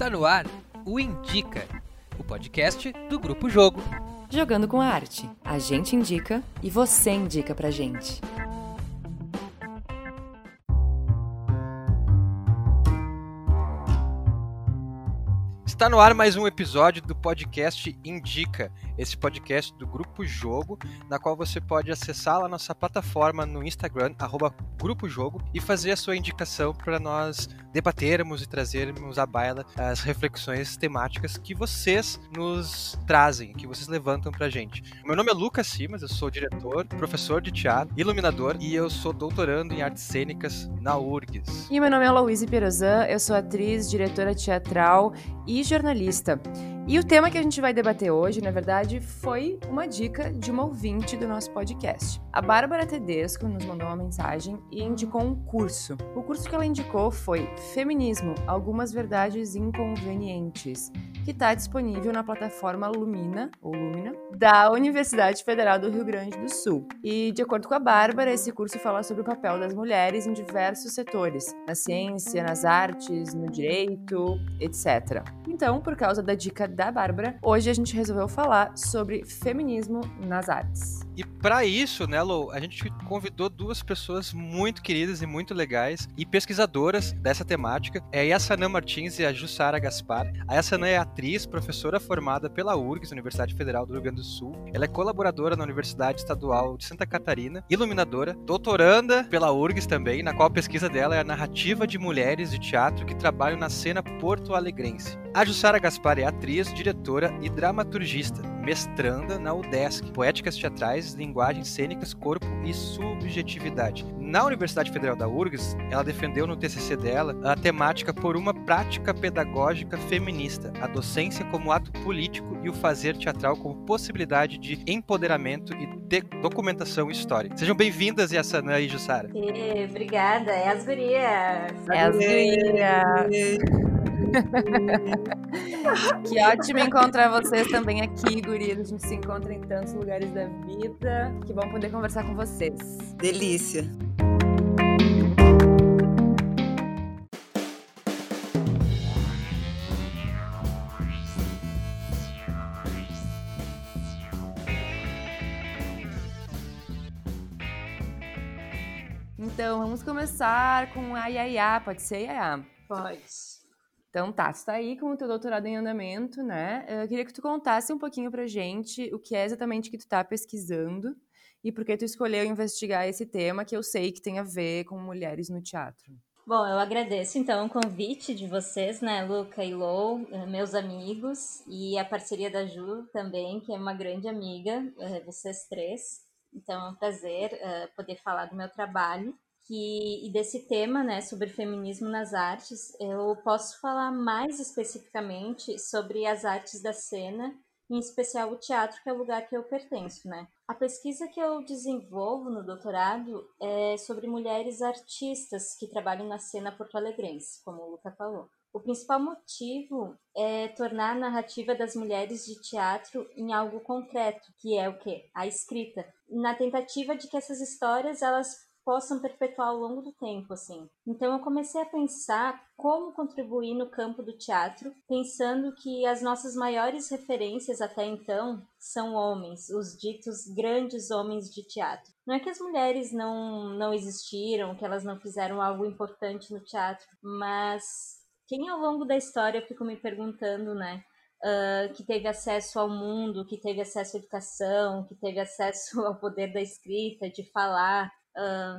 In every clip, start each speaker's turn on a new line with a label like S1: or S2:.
S1: Está no ar o Indica, o podcast do Grupo Jogo.
S2: Jogando com a arte. A gente indica e você indica pra gente.
S1: Está no ar mais um episódio do podcast Indica, esse podcast do Grupo Jogo, na qual você pode acessar a nossa plataforma no Instagram, arroba Grupo Jogo, e fazer a sua indicação para nós debatermos e trazermos à baila as reflexões temáticas que vocês nos trazem, que vocês levantam pra gente. Meu nome é Lucas Simas, eu sou diretor, professor de teatro, iluminador e eu sou doutorando em artes cênicas na URGS.
S2: E meu nome é Louise Pirozan, eu sou atriz, diretora teatral e jornalista. E o tema que a gente vai debater hoje, na verdade, foi uma dica de uma ouvinte do nosso podcast. A Bárbara Tedesco nos mandou uma mensagem e indicou um curso. O curso que ela indicou foi Feminismo: Algumas Verdades Inconvenientes, que está disponível na plataforma Lumina, ou Lumina, da Universidade Federal do Rio Grande do Sul. E, de acordo com a Bárbara, esse curso fala sobre o papel das mulheres em diversos setores, na ciência, nas artes, no direito, etc. Então, por causa da dica da Bárbara, hoje a gente resolveu falar sobre feminismo nas artes.
S1: E para isso, né, Lou, a gente convidou duas pessoas muito queridas e muito legais e pesquisadoras dessa temática. É a Yassanã Martins e a Jussara Gaspar. A Yassanã é atriz, professora formada pela URGS, Universidade Federal do Rio Grande do Sul. Ela é colaboradora na Universidade Estadual de Santa Catarina, iluminadora, doutoranda pela URGS também, na qual a pesquisa dela é a narrativa de mulheres de teatro que trabalham na cena porto-alegrense. A Jussara Gaspar é atriz, diretora e dramaturgista, mestranda na UDESC, Poéticas Teatrais, Linguagens Cênicas, Corpo e Subjetividade. Na Universidade Federal da URGS, ela defendeu no TCC dela a temática por uma prática pedagógica feminista, a docência como ato político e o fazer teatral como possibilidade de empoderamento e de documentação histórica. Sejam bem-vindas, Yassanã e Jussara.
S3: E, obrigada, é as gurias.
S2: É as gurias. que ótimo encontrar vocês também aqui, gurias. A gente se encontra em tantos lugares da vida. Que bom poder conversar com vocês.
S4: Delícia.
S2: Então, vamos começar com a Yaya. Pode ser, Yaya?
S3: Pode.
S2: Então tá, tu tá aí com o teu doutorado em andamento, né? Eu queria que tu contasse um pouquinho pra gente o que é exatamente que tu tá pesquisando e por que tu escolheu investigar esse tema que eu sei que tem a ver com mulheres no teatro.
S3: Bom, eu agradeço então o convite de vocês, né, Luca e Lou, meus amigos, e a parceria da Ju também, que é uma grande amiga, vocês três. Então é um prazer poder falar do meu trabalho que, e desse tema, né, sobre feminismo nas artes, eu posso falar mais especificamente sobre as artes da cena, em especial o teatro, que é o lugar que eu pertenço, né. A pesquisa que eu desenvolvo no doutorado é sobre mulheres artistas que trabalham na cena porto-alegrense, como o Luca falou. O principal motivo é tornar a narrativa das mulheres de teatro em algo concreto, que é o quê? A escrita. Na tentativa de que essas histórias elas possam perpetuar ao longo do tempo, assim. Então eu comecei a pensar como contribuir no campo do teatro, pensando que as nossas maiores referências até então são homens, os ditos grandes homens de teatro. Não é que as mulheres não, não existiram, que elas não fizeram algo importante no teatro, mas quem ao longo da história eu fico me perguntando, né? Uh, que teve acesso ao mundo, que teve acesso à educação, que teve acesso ao poder da escrita, de falar,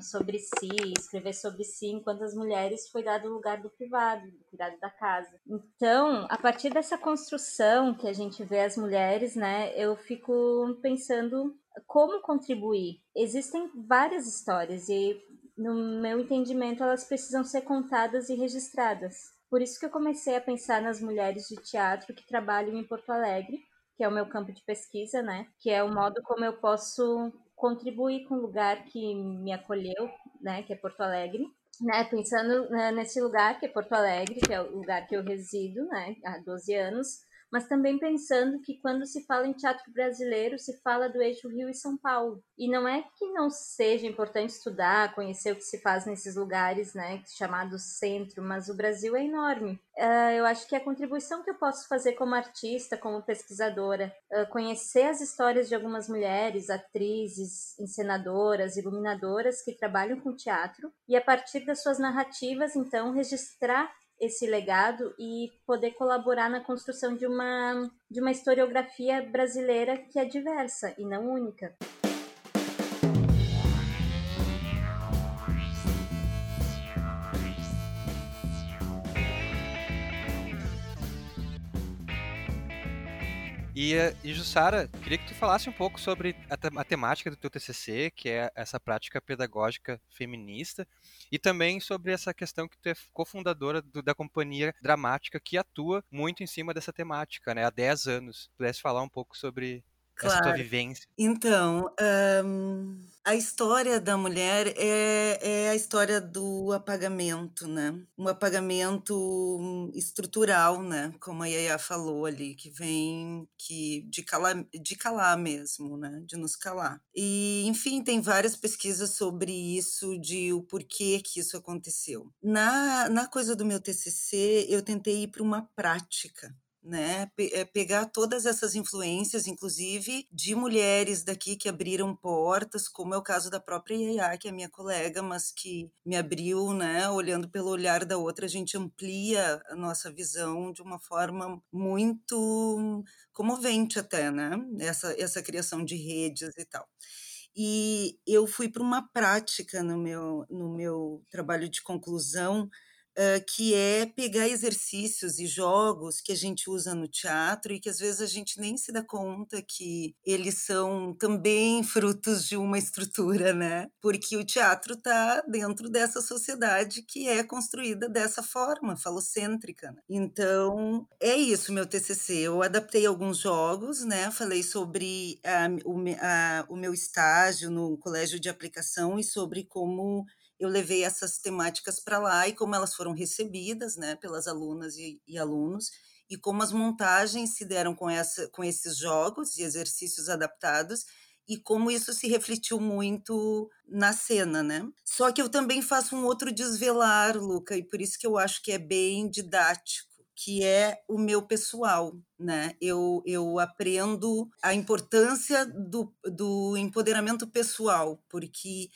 S3: sobre si, escrever sobre si, enquanto as mulheres foi dado o lugar do privado, do cuidado da casa. Então, a partir dessa construção que a gente vê as mulheres, né, eu fico pensando como contribuir. Existem várias histórias e, no meu entendimento, elas precisam ser contadas e registradas. Por isso que eu comecei a pensar nas mulheres de teatro que trabalham em Porto Alegre, que é o meu campo de pesquisa, né? Que é o modo como eu posso contribuir com o lugar que me acolheu, né, que é Porto Alegre, né, pensando né, nesse lugar que é Porto Alegre, que é o lugar que eu resido, né, há 12 anos, mas também pensando que quando se fala em teatro brasileiro, se fala do eixo Rio e São Paulo. E não é que não seja importante estudar, conhecer o que se faz nesses lugares, né, chamados centro, mas o Brasil é enorme. Uh, eu acho que a contribuição que eu posso fazer como artista, como pesquisadora, uh, conhecer as histórias de algumas mulheres, atrizes, encenadoras, iluminadoras que trabalham com teatro e a partir das suas narrativas, então, registrar esse legado e poder colaborar na construção de uma, de uma historiografia brasileira que é diversa e não única.
S1: E, eh, e Jussara, queria que tu falasse um pouco sobre a, a, temática do teu TCC, que é essa prática pedagógica feminista, e também sobre essa questão que tu é cofundadora do, da companhia dramática que atua muito em cima dessa temática, né, há 10 anos. Pudesse falar um pouco sobre claro. essa tua vivência?
S4: Então, um, a história da mulher é, é, a história do apagamento, né? Um apagamento estrutural, né? Como a Yaya falou ali, que vem que de calar, de calar mesmo, né? De nos calar. E, enfim, tem várias pesquisas sobre isso, de o porquê que isso aconteceu. Na, na coisa do meu TCC, eu tentei ir para uma prática né? Eh, pegar todas essas influências, inclusive de mulheres daqui que abriram portas, como é o caso da própria Yaya, que é minha colega, mas que me abriu, né? Olhando pelo olhar da outra, a gente amplia a nossa visão de uma forma muito comovente até, né? Essa, essa criação de redes e tal. E eu fui para uma prática no meu, no meu trabalho de conclusão, Que é pegar exercícios e jogos que a gente usa no teatro e que às vezes a gente nem se dá conta que eles são também frutos de uma estrutura, né? Porque o teatro está dentro dessa sociedade que é construída dessa forma, falocêntrica. Né? Então, é isso meu TCC. Eu adaptei alguns jogos, né? Falei sobre a, o, a, o meu estágio no colégio de aplicação e sobre como eu levei essas temáticas para lá e como elas foram recebidas né, pelas alunas e, e, alunos, e como as montagens se deram com, essa, com esses jogos e exercícios adaptados, e como isso se refletiu muito na cena, né? Só que eu também faço um outro desvelar, Luca, e por isso que eu acho que é bem didático que é o meu pessoal, né? Eu, eu aprendo a importância do, do empoderamento pessoal, porque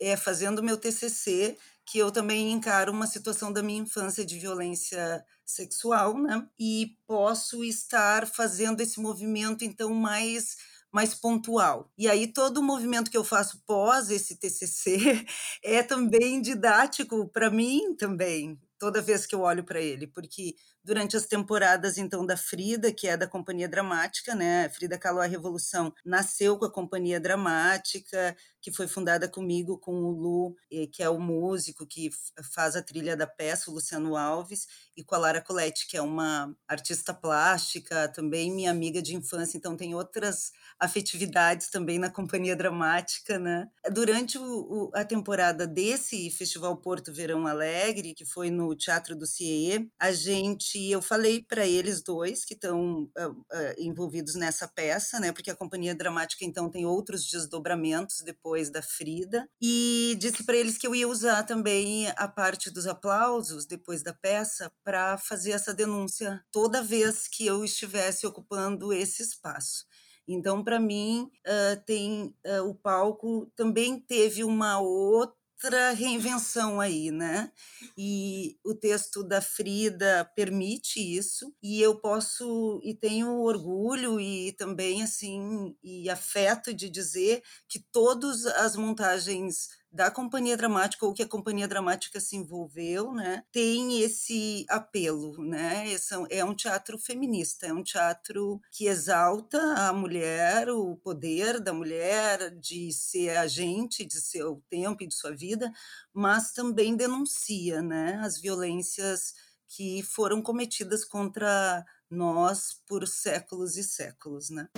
S4: é, fazendo meu TCC, que eu também encaro uma situação da minha infância de violência sexual, né? E posso estar fazendo esse movimento, então, mais mais pontual. E aí todo o movimento que eu faço pós esse TCC é também didático para mim também, toda vez que eu olho para ele, porque durante as temporadas então da Frida, que é da Companhia Dramática, né? Frida Kahlo a Revolução nasceu com a Companhia Dramática, que foi fundada comigo com o Lu, que é o músico que faz a trilha da peça, o Luciano Alves, e com a Lara Coletti, que é uma artista plástica, também minha amiga de infância, então tem outras afetividades também na Companhia Dramática, né? Durante o, a temporada desse Festival Porto Verão Alegre, que foi no Teatro do CIE, a gente gente, eu falei para eles dois que estão uh, uh, envolvidos nessa peça, né? Porque a companhia dramática então tem outros desdobramentos depois da Frida e disse para eles que eu ia usar também a parte dos aplausos depois da peça para fazer essa denúncia toda vez que eu estivesse ocupando esse espaço. Então, para mim, uh, tem o palco também teve uma outra outra reinvenção aí, né? E o texto da Frida permite isso, e eu posso e tenho orgulho e também assim e afeto de dizer que todas as montagens da companhia dramática ou que a companhia dramática se envolveu, né, tem esse apelo, né? Esse é um teatro feminista, é um teatro que exalta a mulher, o poder da mulher de ser agente de seu tempo e de sua vida, mas também denuncia, né, as violências que foram cometidas contra nós por séculos e séculos, né?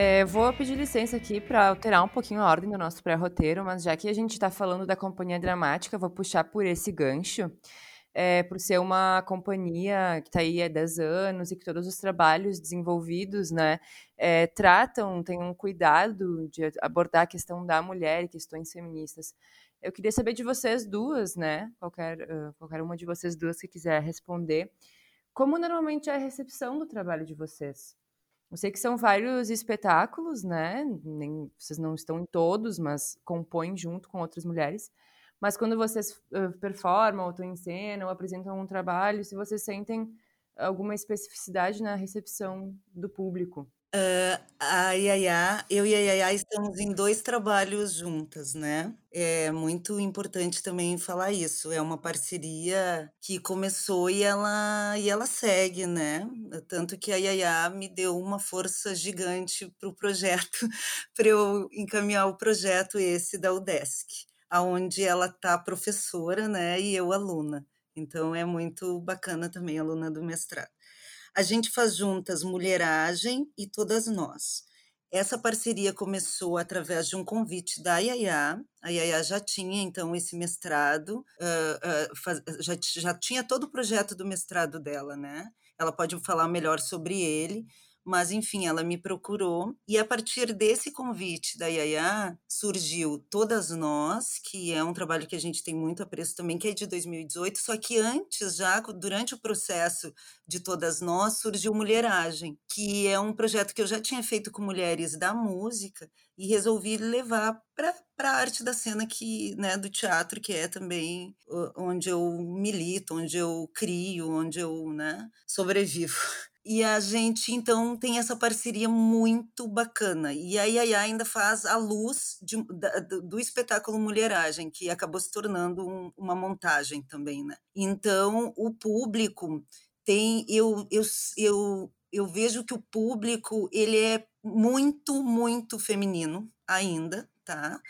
S2: É, vou pedir licença aqui para alterar um pouquinho a ordem do nosso pré-roteiro, mas já que a gente está falando da companhia dramática, vou puxar por esse gancho é, por ser uma companhia que está aí há 10 anos e que todos os trabalhos desenvolvidos né, é, tratam, têm um cuidado de abordar a questão da mulher e questões feministas. Eu queria saber de vocês duas, né? Qualquer, uh, qualquer uma de vocês duas que quiser responder, como normalmente é a recepção do trabalho de vocês? Eu sei que são vários espetáculos, né? Nem, vocês não estão em todos, mas compõem junto com outras mulheres. Mas quando vocês uh, performam, ou estão em cena, ou apresentam um trabalho, se vocês sentem alguma especificidade na recepção do público.
S4: Uh, a Yaya, eu e a Yaya estamos em dois trabalhos juntas, né? É muito importante também falar isso. É uma parceria que começou e ela, e ela segue, né? Tanto que a Yaya me deu uma força gigante para o projeto, para eu encaminhar o projeto esse da UDESC aonde ela está professora, né, e eu aluna. Então é muito bacana também, aluna do mestrado. A gente faz juntas Mulheragem e Todas Nós. Essa parceria começou através de um convite da Yaya. A Yaya já tinha, então, esse mestrado, uh, uh, faz, já, já tinha todo o projeto do mestrado dela, né? Ela pode falar melhor sobre ele, mas, enfim, ela me procurou e a partir desse convite da Yaya surgiu Todas Nós, que é um trabalho que a gente tem muito apreço também, que é de 2018, só que antes, já durante o processo de Todas Nós, surgiu Mulheragem, que é um projeto que eu já tinha feito com mulheres da música e resolvi levar para a arte da cena que, né, do teatro, que é também onde eu milito, onde eu crio, onde eu né, sobrevivo. E a gente, então, tem essa parceria muito bacana. E a Yaya ainda faz a luz de, da, do espetáculo Mulheragem, que acabou se tornando um, uma montagem também, né? Então, o público tem... Eu, eu, eu, eu vejo que o público, ele é muito, muito feminino ainda, tá?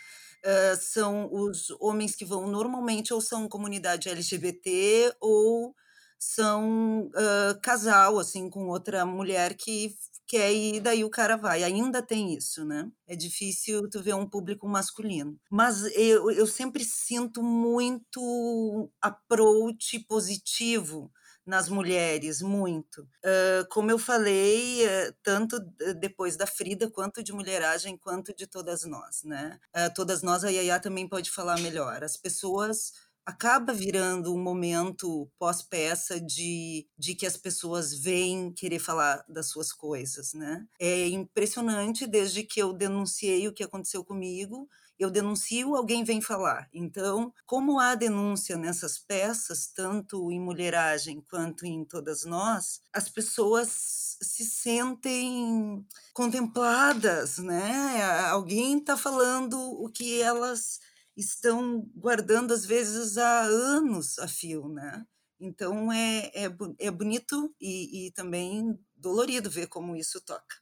S4: Uh, são os homens que vão normalmente ou são comunidade LGBT ou são uh, casal, assim, com outra mulher que quer ir, daí o cara vai. Ainda tem isso, né? É difícil tu ver um público masculino. Mas eu, eu sempre sinto muito approach positivo nas mulheres, muito. Uh, como eu falei, uh, tanto depois da Frida, quanto de Mulheragem, quanto de Todas Nós, né? Uh, todas Nós, a Yaya também pode falar melhor. As pessoas acaba virando um momento pós-peça de, de que as pessoas vêm querer falar das suas coisas, né? É impressionante, desde que eu denunciei o que aconteceu comigo, eu denuncio, alguém vem falar. Então, como há denúncia nessas peças, tanto em Mulheragem quanto em Todas Nós, as pessoas se sentem contempladas, né? Alguém está falando o que elas estão guardando, às vezes, há anos a fio, né? Então, é, é, é bonito e, e também dolorido ver como isso toca.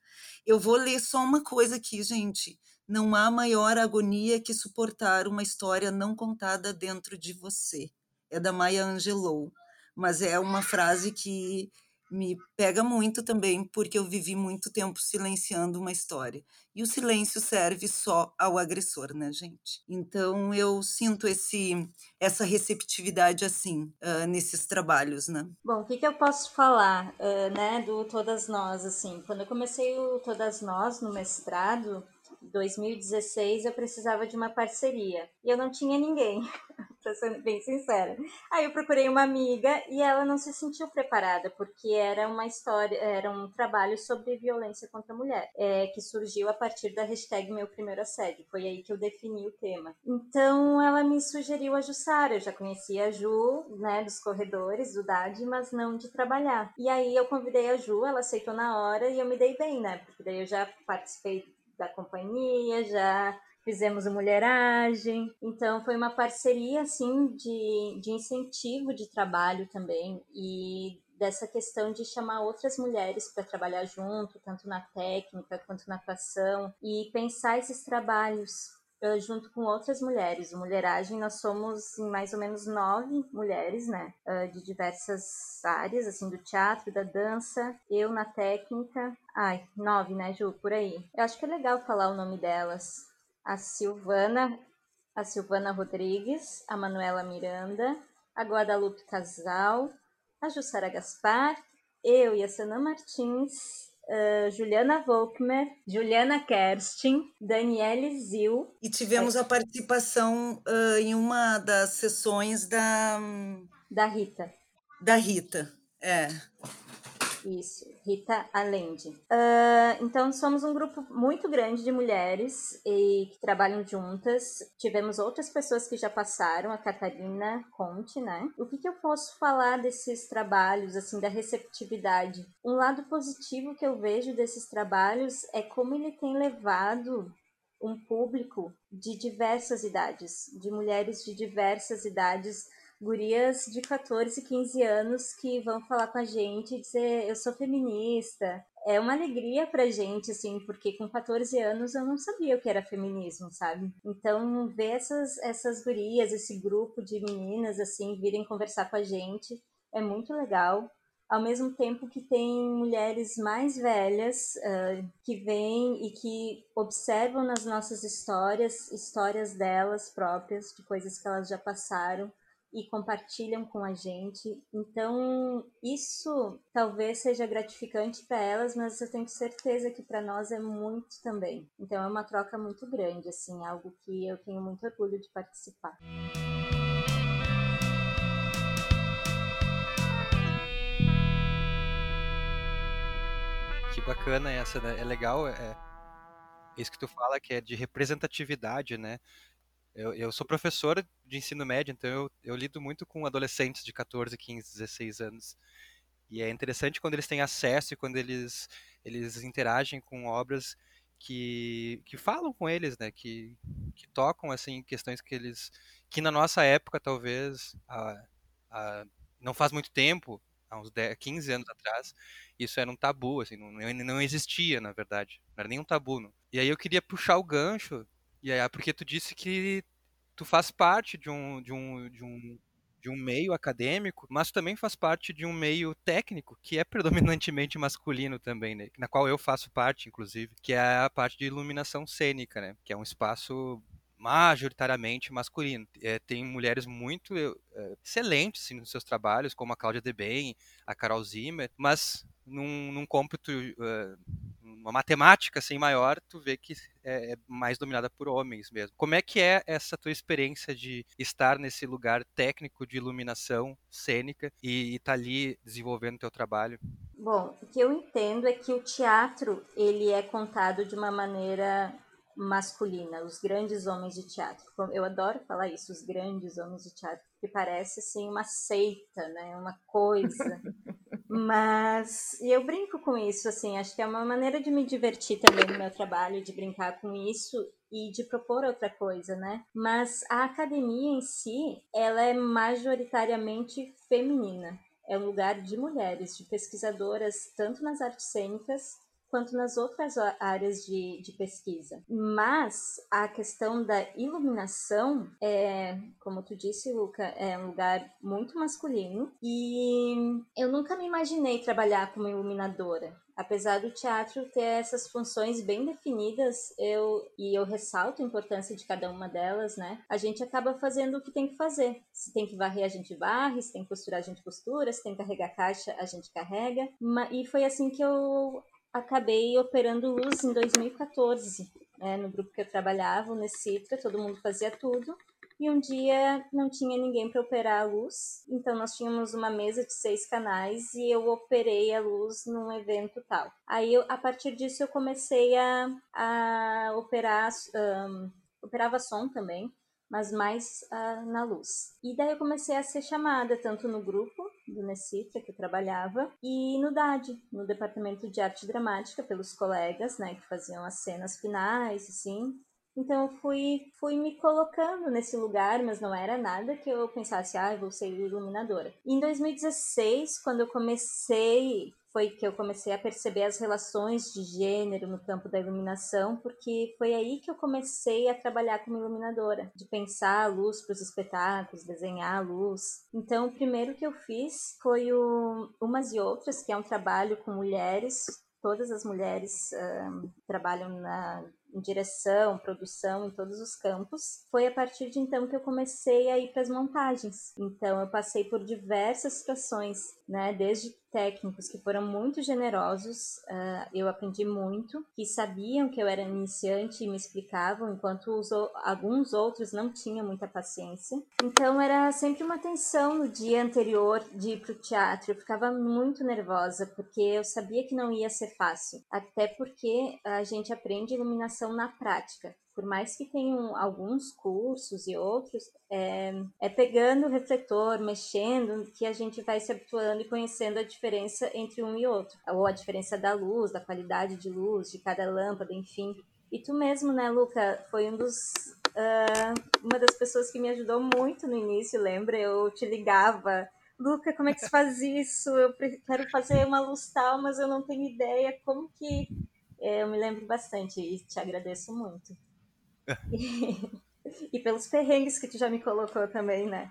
S4: Eu vou ler só uma coisa aqui, gente. Não há maior agonia que suportar uma história não contada dentro de você. É da Maya Angelou, mas é uma frase que me pega muito também, porque eu vivi muito tempo silenciando uma história. E o silêncio serve só ao agressor, né, gente? Então eu sinto esse essa receptividade assim uh, nesses trabalhos, né?
S3: Bom, o que, que eu posso falar, uh, né, do Todas Nós, assim? Quando eu comecei o Todas Nós no mestrado, 2016 eu precisava de uma parceria e eu não tinha ninguém, pra ser bem sincera. Aí eu procurei uma amiga e ela não se sentiu preparada porque era uma história, era um trabalho sobre violência contra a mulher, é, que surgiu a partir da hashtag Meu Primeiro Assédio. Foi aí que eu defini o tema. Então ela me sugeriu a Jussara, eu já conhecia a Ju, né, dos corredores, do DAD, mas não de trabalhar. E aí eu convidei a Ju, ela aceitou na hora e eu me dei bem, né, porque daí eu já participei da companhia, já fizemos a mulheragem. Então foi uma parceria assim de, de incentivo de trabalho também e dessa questão de chamar outras mulheres para trabalhar junto, tanto na técnica quanto na atuação e pensar esses trabalhos junto com outras mulheres. O Mulheragem, nós somos em mais ou menos nove mulheres, né? De diversas áreas, assim, do teatro, da dança, eu na técnica. Ai, nove, né, Ju? Por aí. Eu acho que é legal falar o nome delas. A Silvana, a Silvana Rodrigues, a Manuela Miranda, a Guadalupe Casal, a Jussara Gaspar, eu e a Sana Martins, Uh, Juliana Volkmer, Juliana Kerstin, Daniele Zil.
S4: E tivemos a participação uh, em uma das sessões da.
S3: Da Rita.
S4: Da Rita, é.
S3: Isso, Rita Allende. Uh, então, somos um grupo muito grande de mulheres e que trabalham juntas. Tivemos outras pessoas que já passaram, a Catarina Conte, né? O que, que eu posso falar desses trabalhos, assim, da receptividade? Um lado positivo que eu vejo desses trabalhos é como ele tem levado um público de diversas idades, de mulheres de diversas idades gurias de 14, 15 anos que vão falar com a gente e dizer eu sou feminista. É uma alegria pra gente, assim, porque com 14 anos eu não sabia o que era feminismo, sabe? Então, ver essas, essas gurias, esse grupo de meninas, assim, virem conversar com a gente é muito legal ao mesmo tempo que tem mulheres mais velhas uh, que vêm e que observam nas nossas histórias, histórias delas próprias, de coisas que elas já passaram, e compartilham com a gente. Então, isso talvez seja gratificante para elas, mas eu tenho certeza que para nós é muito também. Então, é uma troca muito grande, assim, algo que eu tenho muito orgulho de participar.
S1: Que bacana essa, né? É legal, é isso que tu fala que é de representatividade, né? Eu, eu sou professor de ensino médio, então eu, eu lido muito com adolescentes de 14, 15, 16 anos. E é interessante quando eles têm acesso e quando eles, eles interagem com obras que, que falam com eles, né? Que, que tocam assim questões que eles que na nossa época talvez a, a, não faz muito tempo, há uns 10, 15 anos atrás, isso era um tabu, assim, não, não existia, na verdade. Não era nem um tabu. Não. E aí eu queria puxar o gancho e aí, porque tu disse que tu faz parte de um, de um, de um, de um meio acadêmico, mas também faz parte de um meio técnico, que é predominantemente masculino também, né? Na qual eu faço parte, inclusive, que é a parte de iluminação cênica, né? Que é um espaço majoritariamente masculino. É, tem mulheres muito é, excelentes assim, nos seus trabalhos, como a Cláudia Deben, a Carol Zimmer, mas num, num cômputo uh, uma matemática assim maior, tu vê que é, é, mais dominada por homens mesmo. Como é que é essa tua experiência de estar nesse lugar técnico de iluminação cênica e estar tá ali desenvolvendo teu trabalho?
S3: Bom, o que eu entendo é que o teatro ele é contado de uma maneira masculina, os grandes homens de teatro. Eu adoro falar isso, os grandes homens de teatro, que parece assim uma seita, né? Uma coisa. Mas e eu brinco com isso, assim, acho que é uma maneira de me divertir também no meu trabalho, de brincar com isso e de propor outra coisa, né? Mas a academia em si, ela é majoritariamente feminina. É um lugar de mulheres, de pesquisadoras, tanto nas artes cênicas quanto nas outras áreas de, de pesquisa. Mas a questão da iluminação é, como tu disse, Luca, é um lugar muito masculino e eu nunca me imaginei trabalhar como iluminadora. Apesar do teatro ter essas funções bem definidas, eu e eu ressalto a importância de cada uma delas, né? A gente acaba fazendo o que tem que fazer. Se tem que varrer, a gente varre, se tem que costurar, a gente costura, se tem que carregar caixa, a gente carrega. E foi assim que eu acabei operando luz em 2014, né, no grupo que eu trabalhava, o Necitra, todo mundo fazia tudo. E um dia não tinha ninguém para operar a luz, então nós tínhamos uma mesa de seis canais e eu operei a luz num evento tal. Aí, eu, a partir disso, eu comecei a, a operar, um, operava som também, mas mais uh, na luz. E daí eu comecei a ser chamada tanto no grupo do Necitra que eu trabalhava e no DAD, no departamento de arte dramática pelos colegas, né, que faziam as cenas finais, assim. Então eu fui fui me colocando nesse lugar, mas não era nada que eu pensasse, ah, eu vou ser iluminadora. E em 2016, quando eu comecei foi que eu comecei a perceber as relações de gênero no campo da iluminação, porque foi aí que eu comecei a trabalhar como iluminadora, de pensar a luz para os espetáculos, desenhar a luz. Então, o primeiro que eu fiz foi o Umas e Outras, que é um trabalho com mulheres todas as mulheres trabalham na em direção, produção, em todos os campos. Foi a partir de então que eu comecei a ir para as montagens. Então eu passei por diversas situações, né, desde técnicos que foram muito generosos, uh, eu aprendi muito, que sabiam que eu era iniciante e me explicavam, enquanto os, alguns outros não tinham muita paciência. Então era sempre uma tensão no dia anterior de ir para o teatro, eu ficava muito nervosa, porque eu sabia que não ia ser fácil, até porque a gente aprende iluminação na prática por mais que tenham alguns cursos e outros, é, é, pegando o refletor, mexendo, que a gente vai se habituando e conhecendo a diferença entre um e outro, ou a diferença da luz, da qualidade de luz, de cada lâmpada, enfim. E tu mesmo, né, Luca, foi um dos uh, uma das pessoas que me ajudou muito no início, lembra? Eu te ligava, Luca, como é que se faz isso? Eu quero fazer uma luz tal, mas eu não tenho ideia. Como que. É, eu me lembro bastante e te agradeço muito. e pelos perrengues que tu já me colocou também, né?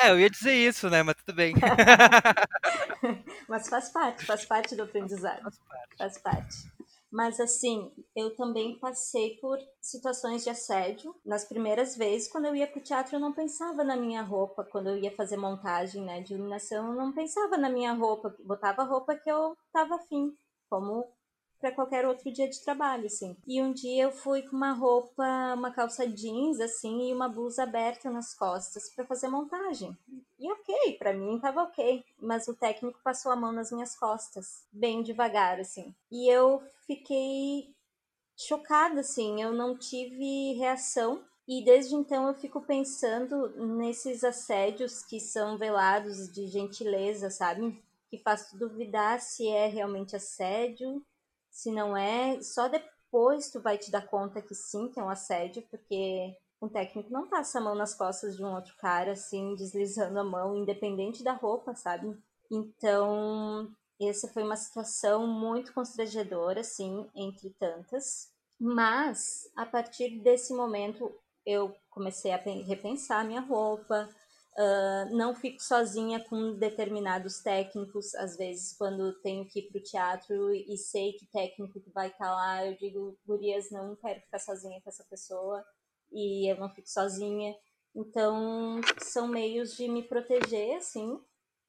S1: É, eu ia dizer isso, né? Mas tudo bem.
S3: Mas faz parte, faz parte do aprendizado. Faz parte. Faz parte. Mas assim, eu também passei por situações de assédio. Nas primeiras vezes, quando eu ia pro teatro, eu não pensava na minha roupa. Quando eu ia fazer montagem né, de iluminação, eu não pensava na minha roupa. Botava a roupa que eu tava afim, como para qualquer outro dia de trabalho, assim. E um dia eu fui com uma roupa, uma calça jeans, assim, e uma blusa aberta nas costas para fazer montagem. E ok, para mim tava ok. Mas o técnico passou a mão nas minhas costas, bem devagar, assim. E eu fiquei chocada, assim, eu não tive reação. E desde então eu fico pensando nesses assédios que são velados de gentileza, sabe? Que faz duvidar se é realmente assédio se não é, só depois tu vai te dar conta que sim, que é um assédio, porque um técnico não passa a mão nas costas de um outro cara, assim, deslizando a mão, independente da roupa, sabe? Então, essa foi uma situação muito constrangedora, assim, entre tantas. Mas, a partir desse momento, eu comecei a repensar minha roupa, Uh, não fico sozinha com determinados técnicos. Às vezes, quando tenho que ir para o teatro e sei que técnico que vai estar tá lá, eu digo, Gurias, não quero ficar sozinha com essa pessoa e eu não fico sozinha. Então, são meios de me proteger, assim,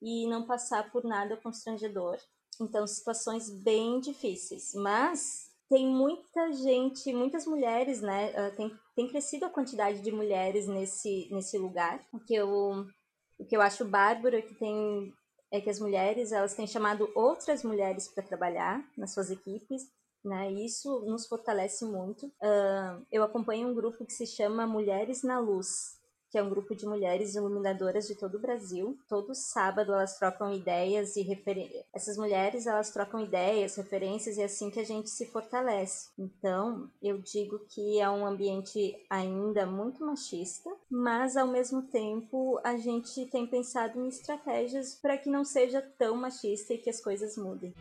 S3: e não passar por nada constrangedor. Então, situações bem difíceis. Mas tem muita gente, muitas mulheres, né? Uh, tem, tem crescido a quantidade de mulheres nesse, nesse lugar. O que eu, o que eu acho bárbaro é que tem é que as mulheres elas têm chamado outras mulheres para trabalhar nas suas equipes. Né? Isso nos fortalece muito. Uh, eu acompanho um grupo que se chama Mulheres na Luz, que é um grupo de mulheres iluminadoras de todo o Brasil. Todo sábado elas trocam ideias e referências. Essas mulheres elas trocam ideias, referências e é assim que a gente se fortalece. Então, eu digo que é um ambiente ainda muito machista, mas ao mesmo tempo a gente tem pensado em estratégias para que não seja tão machista e que as coisas mudem.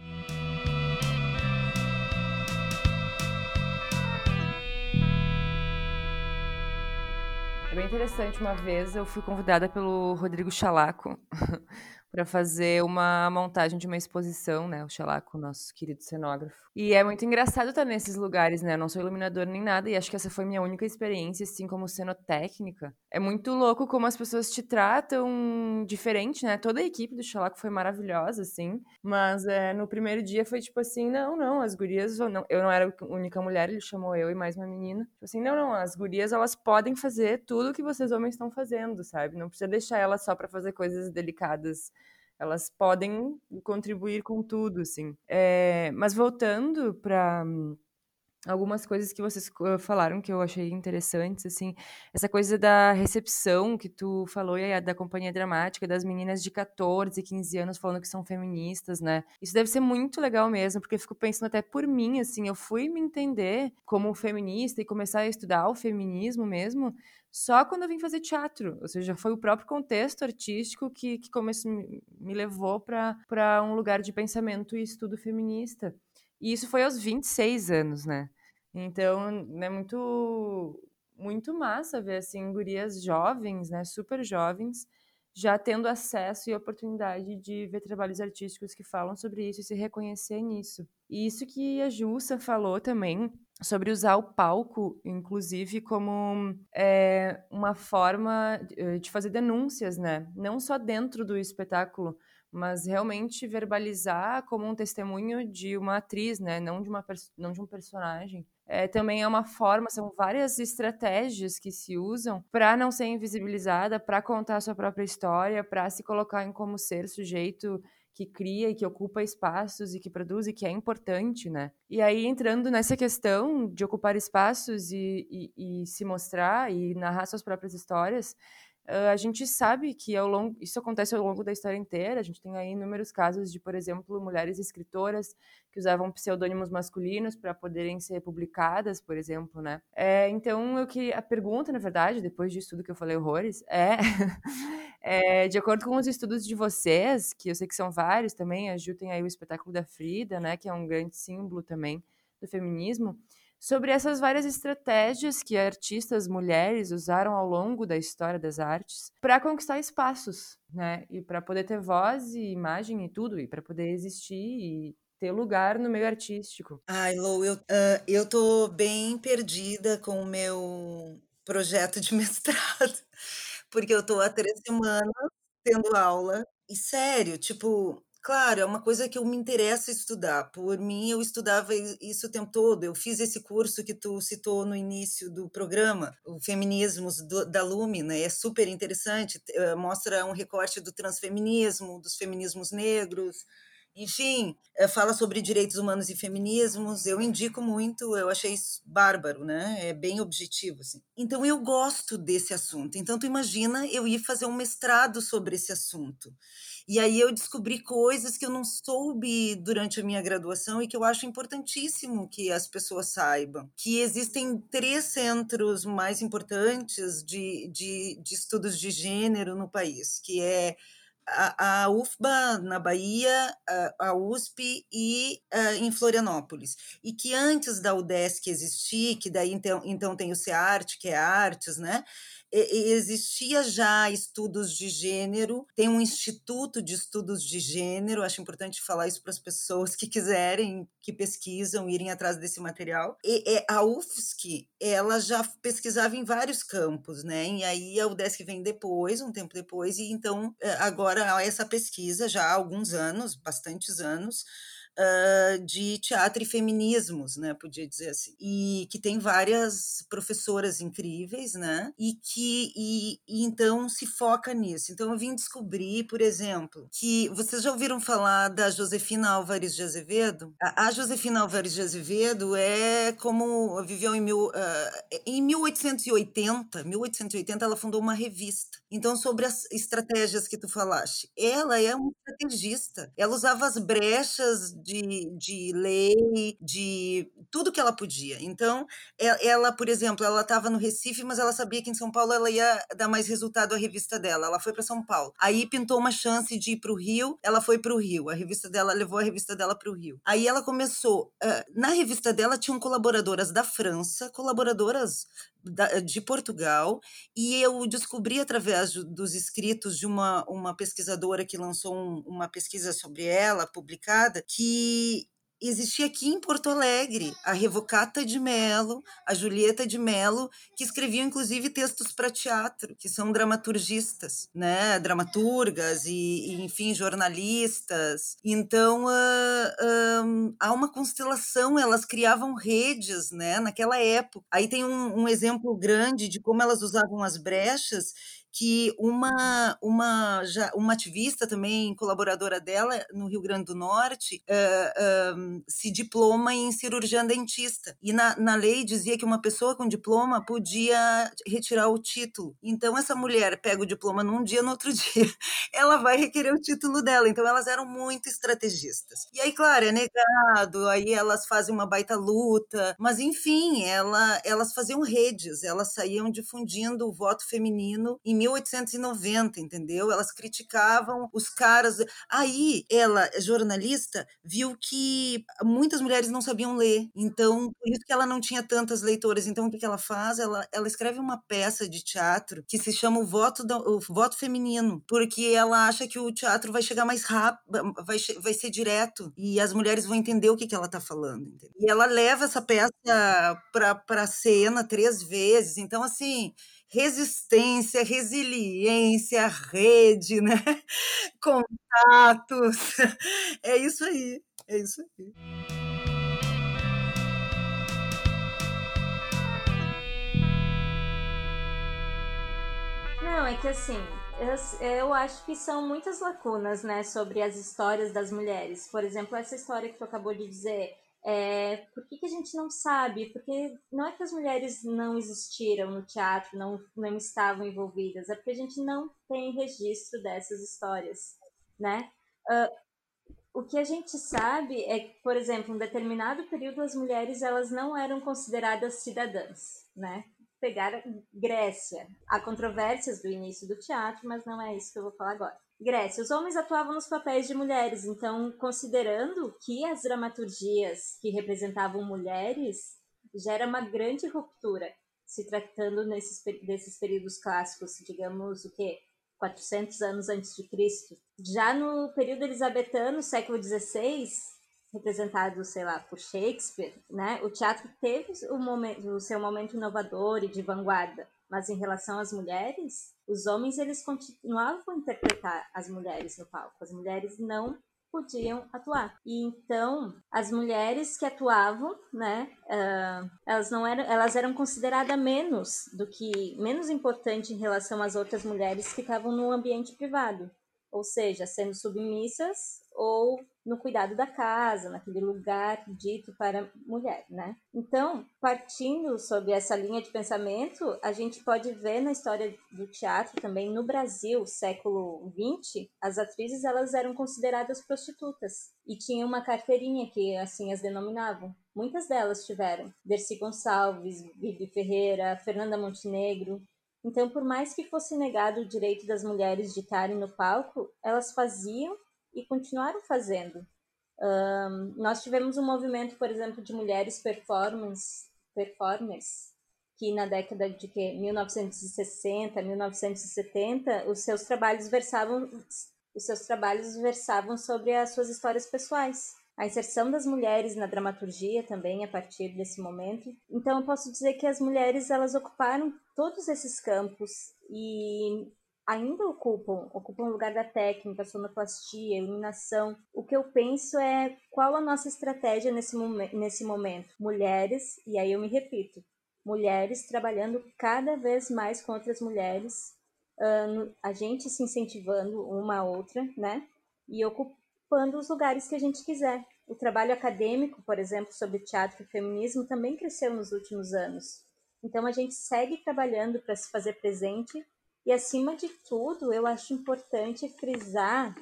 S2: Bem interessante. Uma vez eu fui convidada pelo Rodrigo Chalaco para fazer uma montagem de uma exposição, né? O Chalaco, nosso querido cenógrafo. E é muito engraçado estar nesses lugares, né? Eu não sou iluminador nem nada, e acho que essa foi minha única experiência, assim, como cenotécnica. É muito louco como as pessoas te tratam diferente, né? Toda a equipe do Chalaco foi maravilhosa, assim, mas é, no primeiro dia foi tipo assim: não, não, as gurias, não, eu não era a única mulher, ele chamou eu e mais uma menina. Tipo assim, não, não, as gurias, elas podem fazer tudo que vocês homens estão fazendo, sabe? Não precisa deixar elas só para fazer coisas delicadas elas podem contribuir com tudo, assim. É, mas voltando para algumas coisas que vocês falaram que eu achei interessantes, assim, essa coisa da recepção que tu falou, e da companhia dramática, das meninas de 14, 15 anos falando que são feministas, né? Isso deve ser muito legal mesmo, porque eu fico pensando até por mim, assim, eu fui me entender como feminista e começar a estudar o feminismo mesmo só quando eu vim fazer teatro. Ou seja, foi o próprio contexto artístico que, que começou, me levou para um lugar de pensamento e estudo feminista. E isso foi aos 26 anos, né? Então, é né, muito, muito massa ver, assim, gurias jovens, né, super jovens, já tendo acesso e oportunidade de ver trabalhos artísticos que falam sobre isso e se reconhecer nisso. E isso que a Jussa falou também, sobre usar o palco, inclusive, como é, uma forma eh, de fazer denúncias, né? Não só dentro do espetáculo, mas realmente verbalizar como um testemunho de uma atriz, né? Não de, uma, não de um personagem. É, também é uma forma, são várias estratégias que se usam para não ser invisibilizada, para contar a sua própria história, para se colocar em como ser sujeito que cria e que ocupa espaços e que produz e que é importante, né? E aí, entrando nessa questão de ocupar espaços e, e, e se mostrar e narrar suas próprias histórias, a gente sabe que ao longo, isso acontece ao longo da história inteira. A gente tem aí inúmeros casos de, por exemplo, mulheres escritoras que usavam pseudônimos masculinos para poderem ser publicadas, por exemplo, né? É, então, eu que a pergunta, na verdade, depois disso tudo que eu falei horrores, é, é, de acordo com os estudos de vocês, que eu sei que são vários também, a Ju tem aí o espetáculo da Frida, né, que é um grande símbolo também do feminismo sobre essas várias estratégias que artistas mulheres usaram ao longo da história das artes para conquistar espaços, né? E para poder ter voz e imagem e tudo, e para poder existir e ter lugar no meio artístico.
S4: Ai, Lou, eu, uh, eu tô bem perdida com o meu projeto de mestrado, porque eu tô há três semanas tendo aula. E sério, tipo, Claro, é uma coisa que eu me interessa estudar. Por mim, eu estudava isso o tempo todo. Eu fiz esse curso que tu citou no início do programa, o Feminismos do, da Lume, né? É super interessante. Eh, mostra um recorte do transfeminismo, dos feminismos negros, enfim, eh, fala sobre direitos humanos e feminismos. Eu indico muito, eu achei isso bárbaro, né? É bem objetivo, assim. Então, eu gosto desse assunto. Então, tu imagina eu ir fazer um mestrado sobre esse assunto. E aí eu descobri coisas que eu não soube durante a minha graduação e que eu acho importantíssimo que as pessoas saibam. Que existem três centros mais importantes de, de, de estudos de gênero no país, que é a, a UFBA na Bahia, a, a USP e a, em Florianópolis. E que antes da UDESC existir, que daí então, então tem o CEART, que é artes, né? Existia já estudos de gênero, tem um instituto de estudos de gênero, acho importante falar isso para as pessoas que quiserem, que pesquisam, irem atrás desse material. E, a UFSC, ela já pesquisava em vários campos, né? E aí a UDESC vem depois, um tempo depois, e então eh, agora essa pesquisa já há alguns anos, bastantes anos, uh, de teatro e feminismos, né, podia dizer assim, e que tem várias professoras incríveis, né, e que e, e, então se foca nisso. Então eu vim descobrir, por exemplo, que vocês já ouviram falar da Josefina Álvares de Azevedo? A, a Josefina Álvares de Azevedo é como viveu em, mil, uh, em 1880, 1880 ela fundou uma revista. Então sobre as estratégias que tu falaste, ela é uma estrategista. Ela usava as brechas de, de lei, de tudo que ela podia. Então, ela, por exemplo, ela estava no Recife, mas ela sabia que em São Paulo ela ia dar mais resultado à revista dela. Ela foi para São Paulo. Aí pintou uma chance de ir para o Rio, ela foi para o Rio. A revista dela levou a revista dela para o Rio. Aí ela começou. na revista dela tinham colaboradoras da França, colaboradoras de Portugal e eu descobri através dos escritos de uma, uma pesquisadora que lançou um, uma pesquisa sobre ela publicada que existia aqui em Porto Alegre a Revocata de Melo, a Julieta de Melo, que escreviam inclusive textos para teatro, que são dramaturgistas, né, dramaturgas e, e enfim jornalistas. Então uh, um, há uma constelação, elas criavam redes, né, naquela época. Aí tem um, um exemplo grande de como elas usavam as brechas que uma, uma, já, uma ativista também, colaboradora dela, no Rio Grande do Norte, uh, uh, se diploma em cirurgiã dentista. E na, na lei dizia que uma pessoa com diploma podia retirar o título. Então, essa mulher pega o diploma num dia, no outro dia, ela vai requerer o título dela. Então, elas eram muito estrategistas. E aí, claro, é negado, aí elas fazem uma baita luta, mas enfim, ela, elas faziam redes, elas saíam difundindo o voto feminino em 1890, entendeu? Elas criticavam os caras. Aí, ela, jornalista, viu que muitas mulheres não sabiam ler, então por isso que ela não tinha tantas leitoras. Então, o que ela faz? Ela, ela escreve uma peça de teatro que se chama o voto, do, o voto feminino, porque ela acha que o teatro vai chegar mais rápido, vai, vai ser direto e as mulheres vão entender o que, que ela está falando. Entendeu? E ela leva essa peça para cena três vezes. Então, assim, resistência, resiliência, rede, né? Contatos. É isso aí. É isso aí.
S3: Não, é que assim, eu, acho que são muitas lacunas, né, sobre as histórias das mulheres. Por exemplo, essa história que tu acabou de dizer, é, por que, que a gente não sabe? Porque não é que as mulheres não existiram no teatro, não, não estavam envolvidas, é porque a gente não tem registro dessas histórias, né? Uh, o que a gente sabe é que, por exemplo, em um determinado período as mulheres elas não eram consideradas cidadãs, né? Pegar Grécia. Há controvérsias do início do teatro, mas não é isso que eu vou falar agora. Grécia, os homens atuavam nos papéis de mulheres, então, considerando que as dramaturgias que representavam mulheres já era uma grande ruptura, se tratando nesses, desses períodos clássicos, digamos o que 400 anos antes de Cristo. Já no período elisabetano, século XVI, representado, sei lá, por Shakespeare, né? O teatro teve o, momento, o seu momento inovador e de vanguarda, mas em relação às mulheres, os homens eles continuavam a interpretar as mulheres no palco. As mulheres não podiam atuar. E então as mulheres que atuavam, né, uh, elas não eram, elas eram consideradas menos do que menos importante em relação às outras mulheres que estavam no ambiente privado, ou seja, sendo submissas ou no cuidado da casa, naquele lugar dito para mulher, né? Então, partindo sobre essa linha de pensamento, a gente pode ver na história do teatro também no Brasil, século XX, as atrizes elas eram consideradas prostitutas e tinham uma carteirinha que assim as denominavam. Muitas delas tiveram Dercy Gonçalves, Bibi Ferreira, Fernanda Montenegro, então, por mais que fosse negado o direito das mulheres de estarem no palco, elas faziam e continuaram fazendo. Um, nós tivemos um movimento, por exemplo, de mulheres performance, performers, que na década de que 1960, 1970, os seus trabalhos versavam os seus trabalhos versavam sobre as suas histórias pessoais. A inserção das mulheres na dramaturgia também a partir desse momento. Então eu posso dizer que as mulheres elas ocuparam todos esses campos e ainda ocupam, ocupam o lugar da técnica, sonoplastia, iluminação. O que eu penso é qual a nossa estratégia nesse, momen nesse momento. Mulheres, e aí eu me repito, mulheres trabalhando cada vez mais com outras mulheres, uh, a gente se incentivando uma a outra, né? E ocupando os lugares que a gente quiser. O trabalho acadêmico, por exemplo, sobre teatro e feminismo também cresceu nos últimos anos. Então a gente segue trabalhando para se fazer presente e acima de tudo, eu acho importante frisar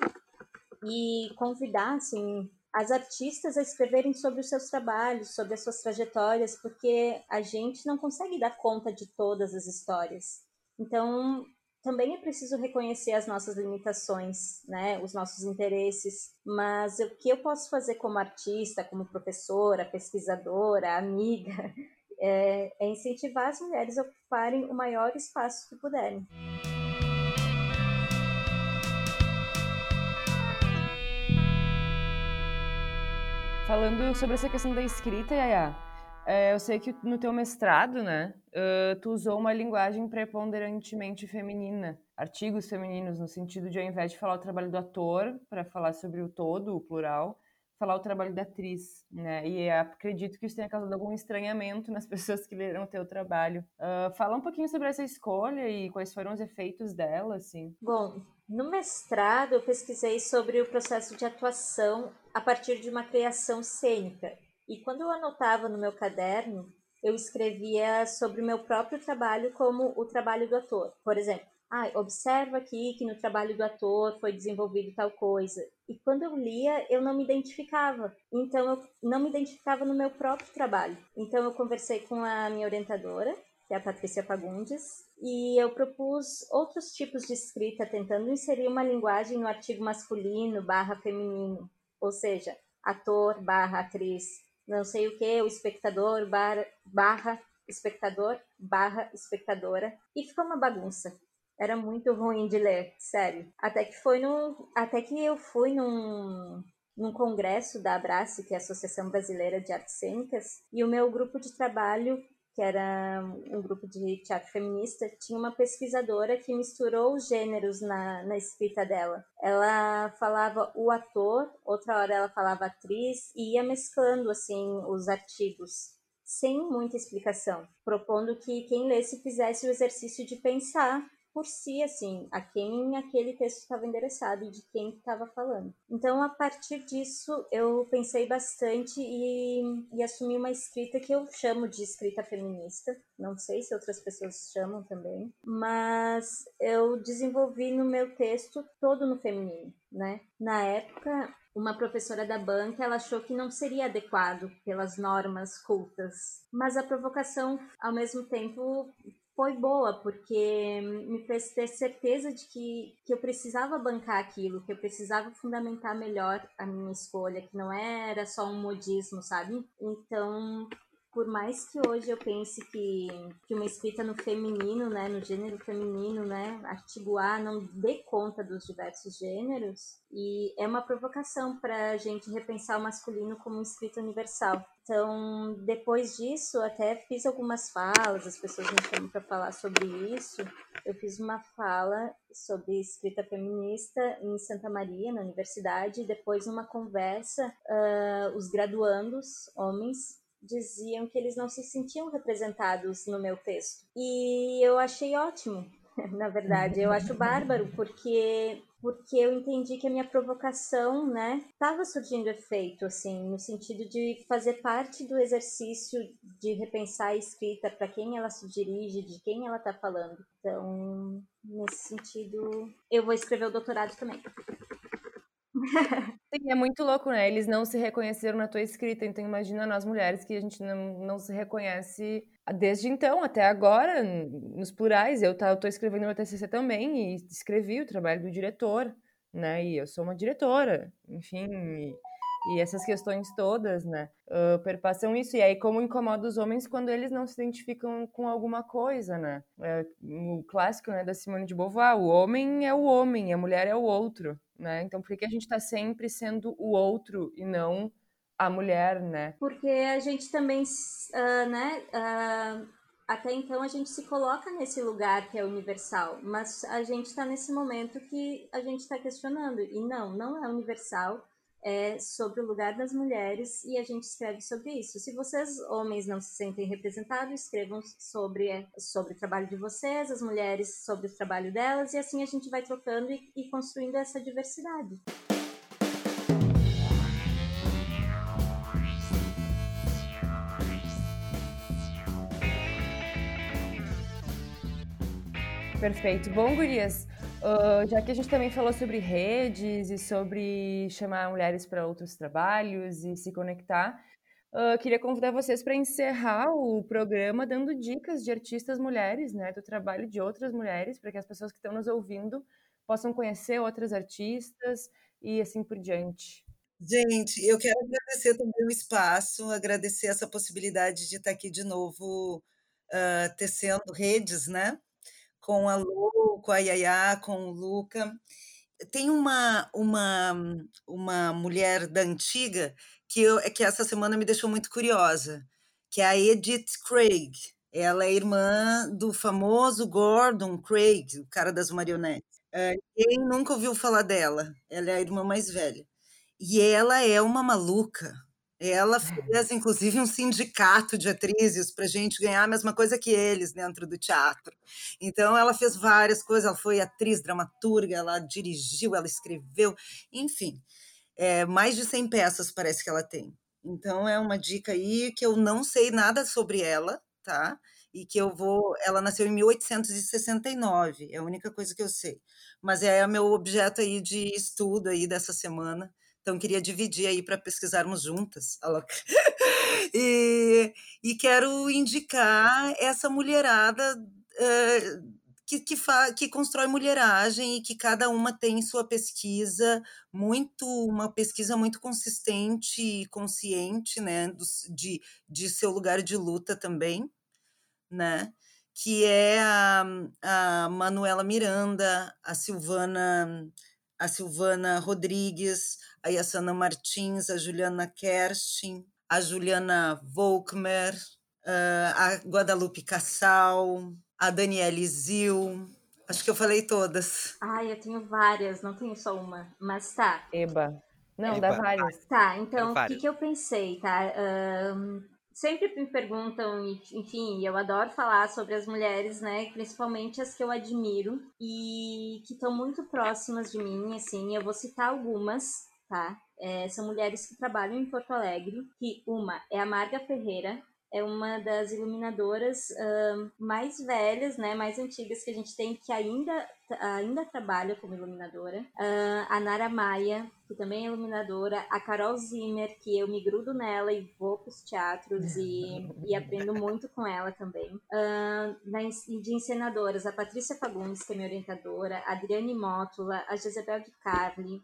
S3: e convidar assim, as artistas a escreverem sobre os seus trabalhos, sobre as suas trajetórias, porque a gente não consegue dar conta de todas as histórias. Então, também é preciso reconhecer as nossas limitações, né, os nossos interesses, mas o que eu posso fazer como artista, como professora, pesquisadora, amiga, é, é incentivar as mulheres a ocuparem o maior espaço que puderem.
S2: Falando sobre essa questão da escrita, Yaya, é, eu sei que no teu mestrado, né, uh, tu usou uma linguagem preponderantemente feminina, artigos femininos, no sentido de, ao invés de falar o trabalho do ator, para falar sobre o todo, o plural, falar o trabalho da atriz, né? E acredito que isso tenha causado algum estranhamento nas pessoas que leram o teu trabalho. Uh, fala um pouquinho sobre essa escolha e quais foram os efeitos dela, assim.
S3: Bom, no mestrado eu pesquisei sobre o processo de atuação a partir de uma criação cênica. E quando eu anotava no meu caderno, eu escrevia sobre o meu próprio trabalho como o trabalho do ator. Por exemplo, ah, observa aqui que no trabalho do ator foi desenvolvido tal coisa. E quando eu lia, eu não me identificava. Então, eu não me identificava no meu próprio trabalho. Então, eu conversei com a minha orientadora, que é a Patrícia Fagundes, e eu propus outros tipos de escrita, tentando inserir uma linguagem no artigo masculino barra feminino. Ou seja, ator barra atriz, não sei o que, o espectador barra, barra espectador barra espectadora. E ficou uma bagunça era muito ruim de ler, sério. Até que foi no, até que eu fui num num congresso da Abrace, que é a Associação Brasileira de Artes Cênicas, e o meu grupo de trabalho, que era um grupo de teatro feminista, tinha uma pesquisadora que misturou os gêneros na, na escrita dela. Ela falava o ator, outra hora ela falava atriz, e ia mesclando assim os artigos sem muita explicação, propondo que quem lesse fizesse o exercício de pensar por si, assim, a quem aquele texto estava endereçado e de quem estava falando. Então, a partir disso, eu pensei bastante e, e assumi uma escrita que eu chamo de escrita feminista. Não sei se outras pessoas chamam também, mas eu desenvolvi no meu texto todo no feminino, né? Na época, uma professora da banca ela achou que não seria adequado pelas normas cultas, mas a provocação ao mesmo tempo foi boa, porque me fez ter certeza de que, que eu precisava bancar aquilo, que eu precisava fundamentar melhor a minha escolha, que não era só um modismo, sabe? Então, por mais que hoje eu pense que, que uma escrita no feminino, né, no gênero feminino, né, artigo A não dê conta dos diversos gêneros, e é uma provocação para a gente repensar o masculino como escrita universal. Então, depois disso, até fiz algumas falas, as pessoas me chamam para falar sobre isso. Eu fiz uma fala sobre escrita feminista em Santa Maria, na universidade, e depois, numa conversa, uh, os graduandos, homens, diziam que eles não se sentiam representados no meu texto. E eu achei ótimo, na verdade. Eu acho bárbaro, porque porque eu entendi que a minha provocação, né, estava surgindo efeito, assim, no sentido de fazer parte do exercício de repensar a escrita, para quem ela se dirige, de quem ela está falando. Então, nesse sentido, eu vou escrever o doutorado também.
S2: Sim, é muito louco, né? Eles não se reconheceram na tua escrita, então imagina nós mulheres que a gente não, não se reconhece desde então até agora, nos plurais. Eu, tá, tô escrevendo meu TCC também e escrevi o trabalho do diretor, né? E eu sou uma diretora, enfim, e, e essas questões todas, né? Uh, perpassam isso. E aí, como incomoda os homens quando eles não se identificam com alguma coisa, né? É, o clássico né, da Simone de Beauvoir: o homem é o homem, a mulher é o outro né? Então, por que a gente está sempre sendo o outro e não a mulher, né?
S3: Porque a gente também, uh, né? Uh, até então a gente se coloca nesse lugar que é universal, mas a gente está nesse momento que a gente está questionando e não, não é universal é, sobre o lugar das mulheres e a gente escreve sobre isso. Se vocês, homens, não se sentem representados, escrevam sobre, é, sobre o trabalho de vocês, as mulheres sobre o trabalho delas, e assim a gente vai trocando e, e construindo essa diversidade.
S2: Perfeito. Bom, Gurias, Uh, já que a gente também falou sobre redes e sobre chamar mulheres para outros trabalhos e se conectar, uh, queria convidar vocês para encerrar o programa dando dicas de artistas mulheres, né, do trabalho de outras mulheres, para que as pessoas que estão nos ouvindo possam conhecer outras artistas e assim por diante.
S4: Gente, eu quero agradecer também o espaço, agradecer essa possibilidade de estar aqui de novo uh, tecendo redes, né? Com a Lu, com a Yaya, com o Luca. Tem uma, uma, uma mulher da antiga que, eu, que essa semana me deixou muito curiosa, que é a Edith Craig. Ela é irmã do famoso Gordon Craig, o cara das marionetes. Quem nunca ouviu falar dela? Ela é a irmã mais velha. E ela é uma maluca. Ela fez, inclusive, um sindicato de atrizes para a gente ganhar a mesma coisa que eles dentro do teatro. Então, ela fez várias coisas. Ela foi atriz, dramaturga, ela dirigiu, ela escreveu, enfim. É, mais de 100 peças parece que ela tem. Então, é uma dica aí que eu não sei nada sobre ela, tá? E que eu vou. Ela nasceu em 1869, é a única coisa que eu sei. Mas é o meu objeto aí de estudo aí dessa semana então, queria dividir aí para pesquisarmos juntas. e, e quero indicar essa mulherada uh, que, que, que constrói mulheragem e que cada uma tem sua pesquisa muito, uma pesquisa muito consistente e consciente, né, do, de, de seu lugar de luta também, né, que é a, a Manuela Miranda, a Silvana a Silvana Rodrigues, a Yassana Martins, a Juliana Kerstin, a Juliana Volkmer, a Guadalupe Cassal, a Daniele Zil. Acho que eu falei todas.
S3: Ai, eu tenho várias, não tenho só uma, mas tá.
S2: Eba. Não, Eba. dá várias.
S3: Tá, então o que, que eu pensei, tá? Um, sempre me perguntam, enfim, eu adoro falar sobre as mulheres, né? Principalmente as que eu admiro e que estão muito próximas de mim, assim. Eu vou citar algumas, tá? É, são mulheres que trabalham em Porto Alegre, que uma é a Marga Ferreira, é uma das iluminadoras uh, mais velhas, né, mais antigas que a gente tem, que ainda, ainda trabalha como iluminadora. Uh, a Nara Maia, que também é iluminadora. A Carol Zimmer, que eu me grudo nela e vou para os teatros e, e aprendo muito com ela também. Uh, de encenadoras, a Patrícia Fagundes, que é minha orientadora. A Adriane Mótula, a Jezebel de Carli,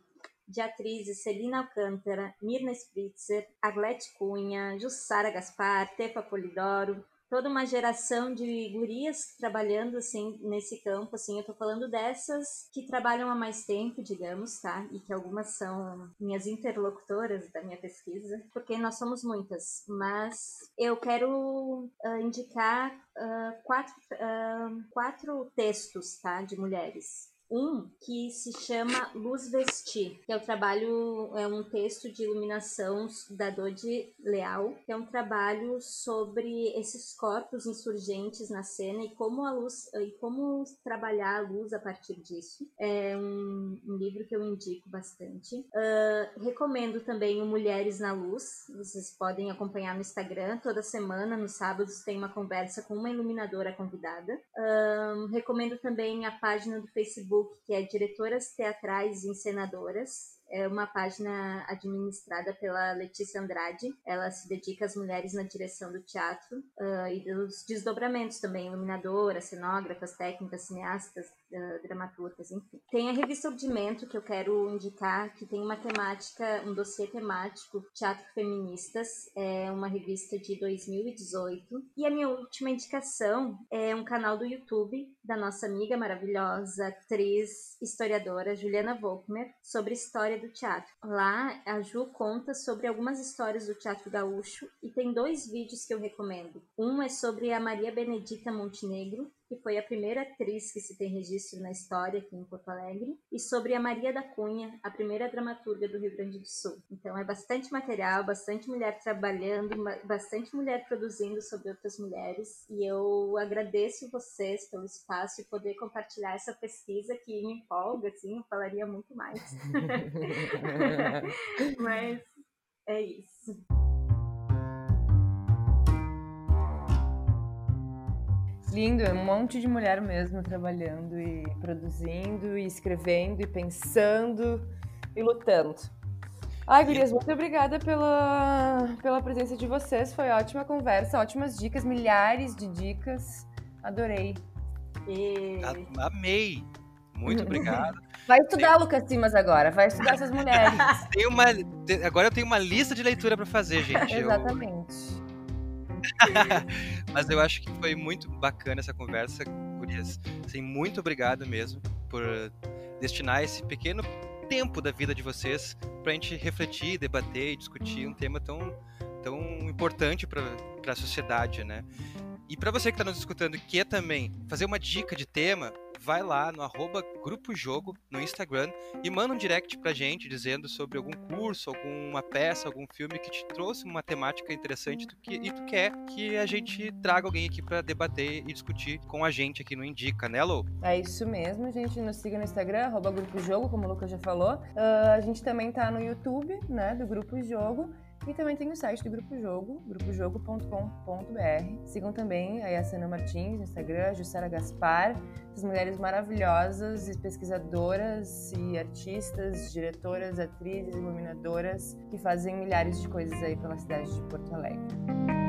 S3: de atrizes Celina Alcântara, Mirna Spritzer, Arlete Cunha, Jussara Gaspar, Tefa Polidoro, toda uma geração de gurias trabalhando assim nesse campo, assim, eu tô falando dessas que trabalham há mais tempo, digamos, tá? E que algumas são minhas interlocutoras da minha pesquisa, porque nós somos muitas, mas eu quero uh, indicar uh, quatro, uh, quatro textos, tá, de mulheres um que se chama Luz Vestir, que é o trabalho, é um texto de iluminação da Dodi Leal, que é um trabalho sobre esses corpos insurgentes na cena e como a luz e como trabalhar a luz a partir disso. É um, um livro que eu indico bastante. Uh, recomendo também o Mulheres na Luz. Vocês podem acompanhar no Instagram toda semana, nos sábados tem uma conversa com uma iluminadora convidada. Uh, recomendo também a página do Facebook Facebook, que é Diretoras Teatrais e Encenadoras. É uma página administrada pela Letícia Andrade. Ela se dedica às mulheres na direção do teatro uh, e dos desdobramentos também, iluminadoras, cenógrafas, técnicas, cineastas, uh, dramaturgas, enfim. Tem a revista Ordimento, que eu quero indicar, que tem uma temática, um dossiê temático, Teatro Feministas. É uma revista de 2018. E a minha última indicação é um canal do YouTube da nossa amiga maravilhosa, atriz, historiadora Juliana Volkmer, sobre história do teatro. Lá, a Ju conta sobre algumas histórias do teatro gaúcho e tem dois vídeos que eu recomendo. Um é sobre a Maria Benedita Montenegro, que foi a primeira atriz que se tem registro na história aqui em Porto Alegre, e sobre a Maria da Cunha, a primeira dramaturga do Rio Grande do Sul. Então é bastante material, bastante mulher trabalhando, bastante mulher produzindo sobre outras mulheres, e eu agradeço vocês pelo espaço e poder compartilhar essa pesquisa que me empolga, assim, eu falaria muito mais. Mas é isso.
S2: Lindo, é um monte de mulher mesmo trabalhando e produzindo e escrevendo e pensando e lutando. Ai, gurias, muito obrigada pela, pela presença de vocês. Foi ótima conversa, ótimas dicas, milhares de dicas. Adorei.
S1: E... Amei. Muito obrigado.
S2: Vai estudar, Lucas Simas, agora. Vai estudar essas mulheres.
S1: Tem uma, agora eu tenho uma lista de leitura para fazer, gente.
S2: Exatamente.
S1: Eu... Mas eu acho que foi muito bacana essa conversa, Gurias. Assim, muito obrigado mesmo por destinar esse pequeno tempo da vida de vocês para a gente refletir, debater e discutir um tema tão, tão importante para a sociedade, né? E para você que está nos escutando, quer também fazer uma dica de tema, vai lá no arroba Grupo Jogo no Instagram e manda um direct pra gente dizendo sobre algum curso, alguma peça, algum filme que te trouxe uma temática interessante do que, e tu quer que a gente traga alguém aqui para debater e discutir com a gente aqui no Indica, né, Lou?
S2: É isso mesmo, gente. Nos siga no Instagram, arroba Grupo Jogo, como o Lucas já falou. Uh, a gente também tá no YouTube, né, do Grupo Jogo. E também tem o site do Grupo Jogo, grupojogo.com.br. Sigam também a Yasena Martins no Instagram, a Jussara Gaspar, essas mulheres maravilhosas, pesquisadoras e artistas, diretoras, atrizes, iluminadoras, que fazem milhares de coisas aí pela cidade de Porto Alegre.